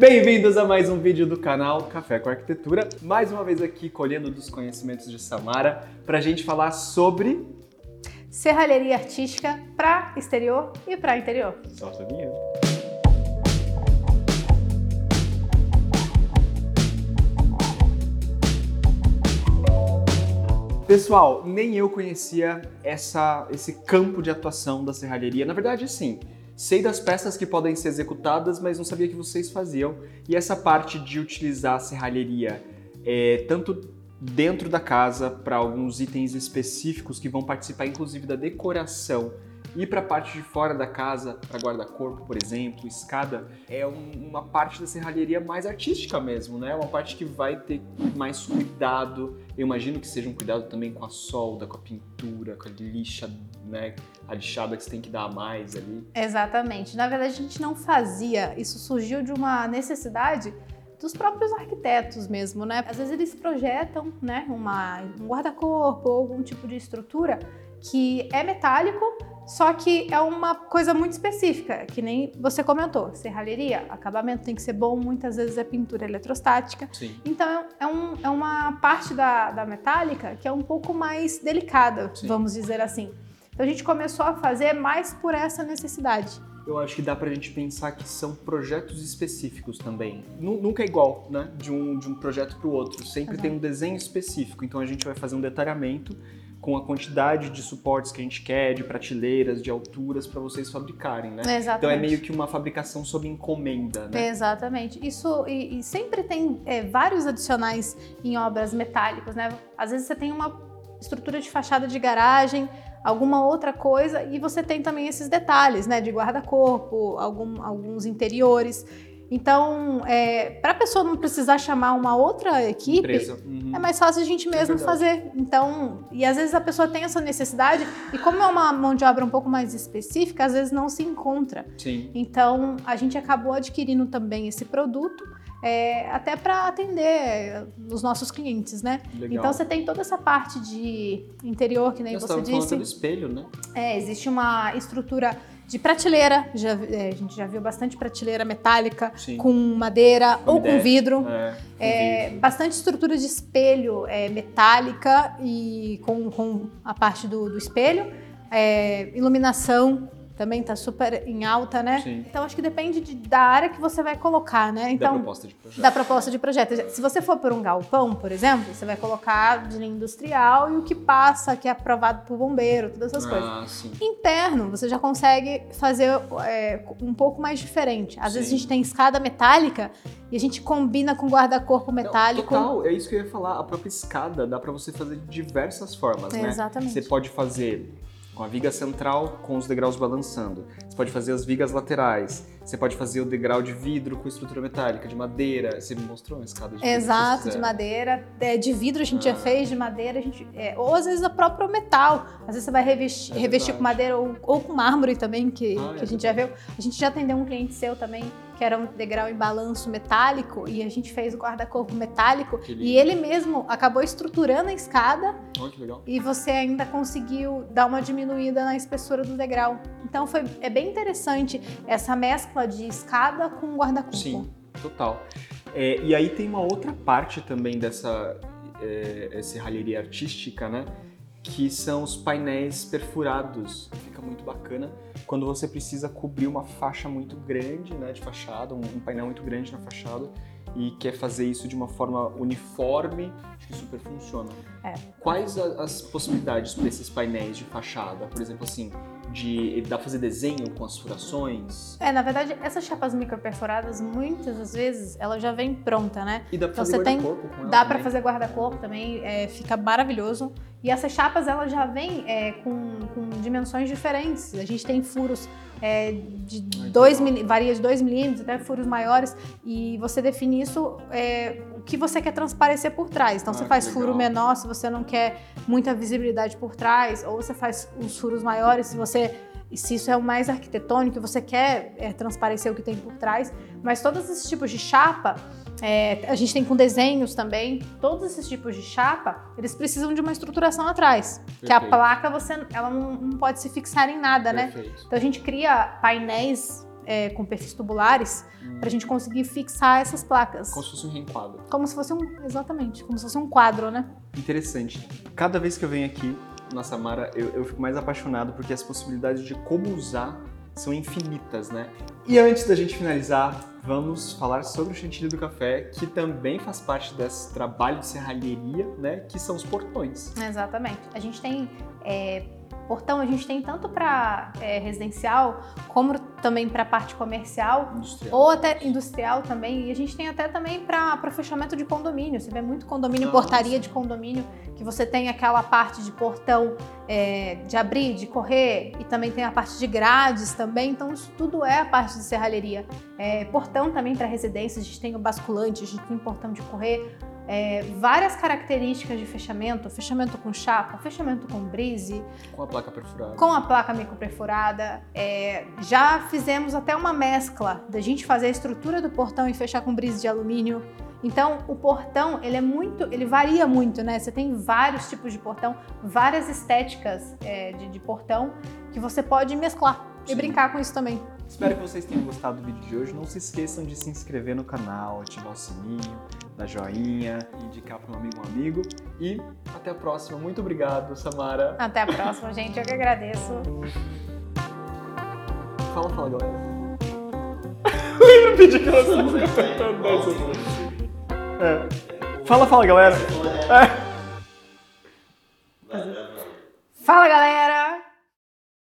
Bem-vindos a mais um vídeo do canal Café com Arquitetura. Mais uma vez aqui colhendo dos conhecimentos de Samara para a gente falar sobre serralheria artística para exterior e para interior. Solta a vinheta. Pessoal, nem eu conhecia essa, esse campo de atuação da serralheria. Na verdade, sim, sei das peças que podem ser executadas, mas não sabia que vocês faziam. E essa parte de utilizar a serralheria é, tanto dentro da casa para alguns itens específicos que vão participar, inclusive, da decoração e para a parte de fora da casa, para guarda-corpo, por exemplo, escada, é um, uma parte da serralheria mais artística mesmo, né? Uma parte que vai ter mais cuidado. Eu imagino que seja um cuidado também com a solda, com a pintura, com a lixa, né? A lixada que você tem que dar a mais ali. Exatamente. Na verdade, a gente não fazia. Isso surgiu de uma necessidade dos próprios arquitetos mesmo, né? Às vezes eles projetam, né, uma, um guarda-corpo ou algum tipo de estrutura que é metálico, só que é uma coisa muito específica, que nem você comentou, serralheria, acabamento tem que ser bom, muitas vezes é pintura eletrostática. Sim. Então é, um, é uma parte da, da metálica que é um pouco mais delicada, Sim. vamos dizer assim. Então a gente começou a fazer mais por essa necessidade. Eu acho que dá pra gente pensar que são projetos específicos também. Nu- Nunca é igual, né? De um, de um projeto para o outro. Sempre Exato. tem um desenho específico. Então a gente vai fazer um detalhamento com a quantidade de suportes que a gente quer, de prateleiras, de alturas para vocês fabricarem, né? Exatamente. Então é meio que uma fabricação sob encomenda, né? Exatamente. Isso e, e sempre tem é, vários adicionais em obras metálicas, né? Às vezes você tem uma estrutura de fachada de garagem, alguma outra coisa, e você tem também esses detalhes, né? De guarda-corpo, algum- alguns interiores. Então, para a pessoa não precisar chamar uma outra equipe, Empresa. Uhum. é mais fácil a gente mesmo verdade. fazer. Então, e às vezes a pessoa tem essa necessidade, e como é uma mão de obra um pouco mais específica, às vezes não se encontra. Sim. Então, a gente acabou adquirindo também esse produto, é, até para atender é, os nossos clientes, né? Legal. Então, você tem toda essa parte de interior, que nem Nós você disse. do espelho, né? É, existe uma estrutura de prateleira, já é, a gente já viu bastante prateleira metálica, Sim. com madeira Com ou com MDF. vidro. É, com É, vidro. bastante estrutura de espelho é, metálica e com, com a parte do, do espelho. É, iluminação também está super em alta, né? Sim. Então acho que depende de- da área que você vai colocar, né? da Então, proposta de projeto. da proposta de projeto. Se você for por um galpão, por exemplo, você vai colocar de linha industrial e o que passa, que é aprovado por bombeiro, todas essas coisas. Ah, sim. Interno, você já consegue fazer é, um pouco mais diferente. Às vezes a Sim. gente tem escada metálica e a gente combina com guarda-corpo Não, metálico. Total, é isso que eu ia falar. A própria escada dá pra você fazer de diversas formas, né? Exatamente. Você pode fazer com a viga central com os degraus balançando. Você pode fazer as vigas laterais. Você pode fazer o degrau de vidro com estrutura metálica, de madeira. Você me mostrou uma escada de vidro? Exato, de madeira. É, de vidro a gente Ah. já fez, de madeira a gente. é, ou às vezes o próprio metal. Às vezes você vai revestir, É revestir com madeira ou, ou com mármore também, que, Ah, que é a gente já viu. A gente já atendeu um cliente seu também, que era um degrau em balanço metálico, e a gente fez o guarda-corpo metálico. E ele mesmo acabou estruturando a escada Olha que legal. e você ainda conseguiu dar uma diminuída na espessura do degrau. Então foi, é bem interessante essa mescla de escada com guarda-corpo. Sim, total. É, e aí tem uma outra parte também dessa é, serralheria artística, né? Que são os painéis perfurados. Muito bacana quando você precisa cobrir uma faixa muito grande, né? De fachada, um, um painel muito grande na fachada e quer fazer isso de uma forma uniforme, acho que super funciona. É. Quais a- as possibilidades para esses painéis de fachada? Por exemplo, assim, de dá pra fazer desenho com as furações? É, na verdade, essas chapas microperforadas, muitas das vezes, ela já vem pronta, né? E dá pra Então fazer guarda-corpo com ela Dá também? fazer guarda-corpo também, é, fica maravilhoso. E essas chapas, elas já vêm é, com, com dimensões diferentes. A gente tem furos é, de Ai, que 2 legal. varia de 2 milímetros até furos maiores. E você define isso, é, o que você quer transparecer por trás. Então, Ah, você faz furo menor se você não quer muita visibilidade por trás. Ou você faz os furos maiores se você... e Se isso é o mais arquitetônico, e você quer é, transparecer o que tem por trás. Mas todos esses tipos de chapa, é, a gente tem com desenhos também. Todos esses tipos de chapa, eles precisam de uma estruturação atrás. Que a Perfeito. placa, você, ela não, não pode se fixar em nada, né? Perfeito. Então a gente cria painéis é, com perfis tubulares para a gente conseguir fixar essas placas. Como se fosse um reenquadro. Como se fosse um. Exatamente, como se fosse um quadro, né? Interessante. Cada vez que eu venho aqui na Samara, eu, eu fico mais apaixonado porque as possibilidades de como usar são infinitas, né? E antes da gente finalizar, vamos falar sobre o chantilly do café, que também faz parte desse trabalho de serralheria, né? Que são os portões. Exatamente. A gente tem é, portão, a gente tem tanto para é, residencial como também para parte comercial Industrial. ou até industrial também. E a gente tem até também para fechamento de condomínio. Você vê muito condomínio, Ah, portaria de condomínio, que você tem aquela parte de portão é, de abrir, de correr, e também tem a parte de grades também. Então, isso tudo é a parte de serralheria. É, portão também para residências, a gente tem o basculante, a gente tem portão de correr. É, várias características de fechamento, fechamento com chapa, fechamento com brise, Com a placa perfurada. com a placa microperforada. É, já fizemos até uma mescla da gente fazer a estrutura do portão e fechar com brise de alumínio. Então, o portão, ele é muito, ele varia muito, né? Você tem vários tipos de portão, várias estéticas é, de, de portão que você pode mesclar e Sim. brincar com isso também. Espero que vocês tenham gostado do vídeo de hoje. Não se esqueçam de se inscrever no canal, ativar o sininho, dar joinha, indicar para um amigo um amigo. E até a próxima. Muito obrigado, Samara. Até a próxima, gente. Eu que agradeço. Fala, fala, galera. Lembra o vídeo que estamos cantando dessa? É. Fala, fala, galera. É. Fala, galera!